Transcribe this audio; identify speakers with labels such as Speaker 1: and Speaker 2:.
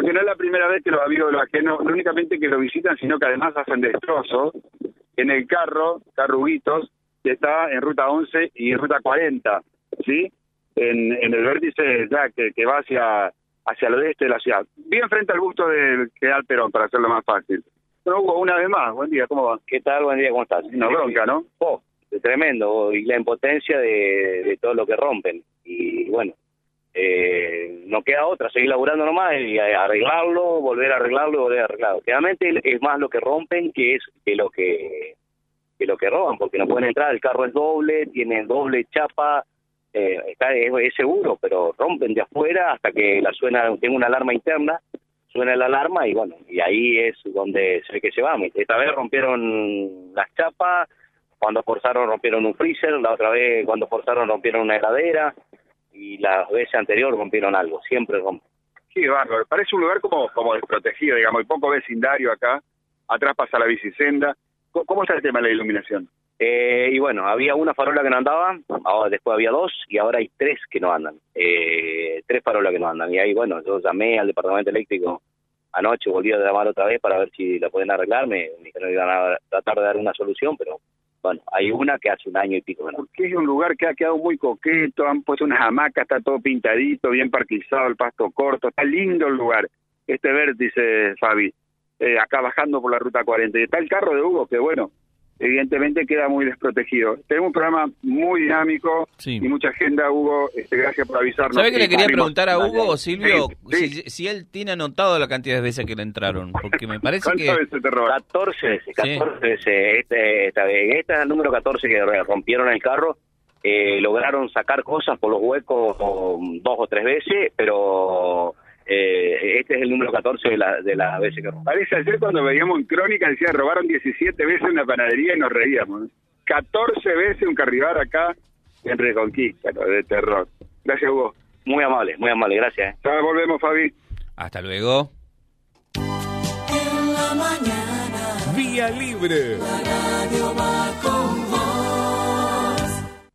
Speaker 1: porque no es la primera vez que los amigos de los ajenos, no únicamente que lo visitan, sino que además hacen destrozos en el carro, carruguitos, que está en ruta 11 y en ruta 40, ¿sí? En, en el vértice ya que, que va hacia hacia el oeste de la ciudad, bien frente al busto del General Perón, para hacerlo más fácil. Bueno, Hugo, una vez más, buen día, ¿cómo va?
Speaker 2: ¿Qué tal? Buen día, ¿cómo estás?
Speaker 1: Una bronca, ¿no?
Speaker 2: Oh, tremendo, y la impotencia de, de todo lo que rompen. Y bueno, no queda otra, seguir laburando nomás y arreglarlo, volver a arreglarlo volver a arreglarlo. Realmente es más lo que rompen que es que lo que, que lo que roban, porque no pueden entrar, el carro es doble, tiene doble chapa, eh, está es, seguro, pero rompen de afuera hasta que la suena, tengo una alarma interna, suena la alarma y bueno, y ahí es donde se ve que se va. Esta vez rompieron las chapas, cuando forzaron rompieron un freezer, la otra vez cuando forzaron rompieron una heladera y la vez anterior rompieron algo, siempre rompen.
Speaker 1: Sí, bárbaro, parece un lugar como, como desprotegido, digamos, hay poco vecindario acá, atrás pasa la bicisenda. ¿Cómo está el tema de la iluminación?
Speaker 2: Eh, y bueno, había una farola que no andaba, ahora después había dos y ahora hay tres que no andan. Eh, tres farolas que no andan. Y ahí, bueno, yo llamé al departamento eléctrico anoche, volví a llamar otra vez para ver si la pueden arreglar. Me dijeron que iban a tratar de dar una solución, pero bueno, hay una que hace un año y pico.
Speaker 1: Porque es un lugar que ha quedado muy coqueto, han puesto unas hamacas, está todo pintadito, bien parquizado, el pasto corto, está lindo el lugar. Este vértice, Fabi, eh, acá bajando por la ruta 40. Y está el carro de Hugo, que bueno, evidentemente queda muy desprotegido. Tenemos un programa muy dinámico y mucha agenda, Hugo. Este, gracias por avisarnos.
Speaker 3: ¿Sabe que le quería preguntar a Hugo o Silvio Si, él tiene anotado la cantidad de veces que le entraron? Porque me parece que...
Speaker 2: Veces te 14 veces, 14 veces. Este, esta, este es el número 14 que rompieron el carro. Eh, lograron sacar cosas por los huecos dos o tres veces, pero eh, este es el número 14 de la, de las veces que
Speaker 1: Parece ayer cuando veíamos en Crónica, decía, robaron 17 veces en la panadería y nos reíamos. 14 veces un carribar acá en Reconquista, de terror. Gracias, Hugo.
Speaker 2: Muy amable, muy amable, gracias.
Speaker 1: Ya volvemos, Fabi.
Speaker 3: Hasta luego.
Speaker 4: En la mañana,
Speaker 5: Vía Libre.
Speaker 4: la radio va con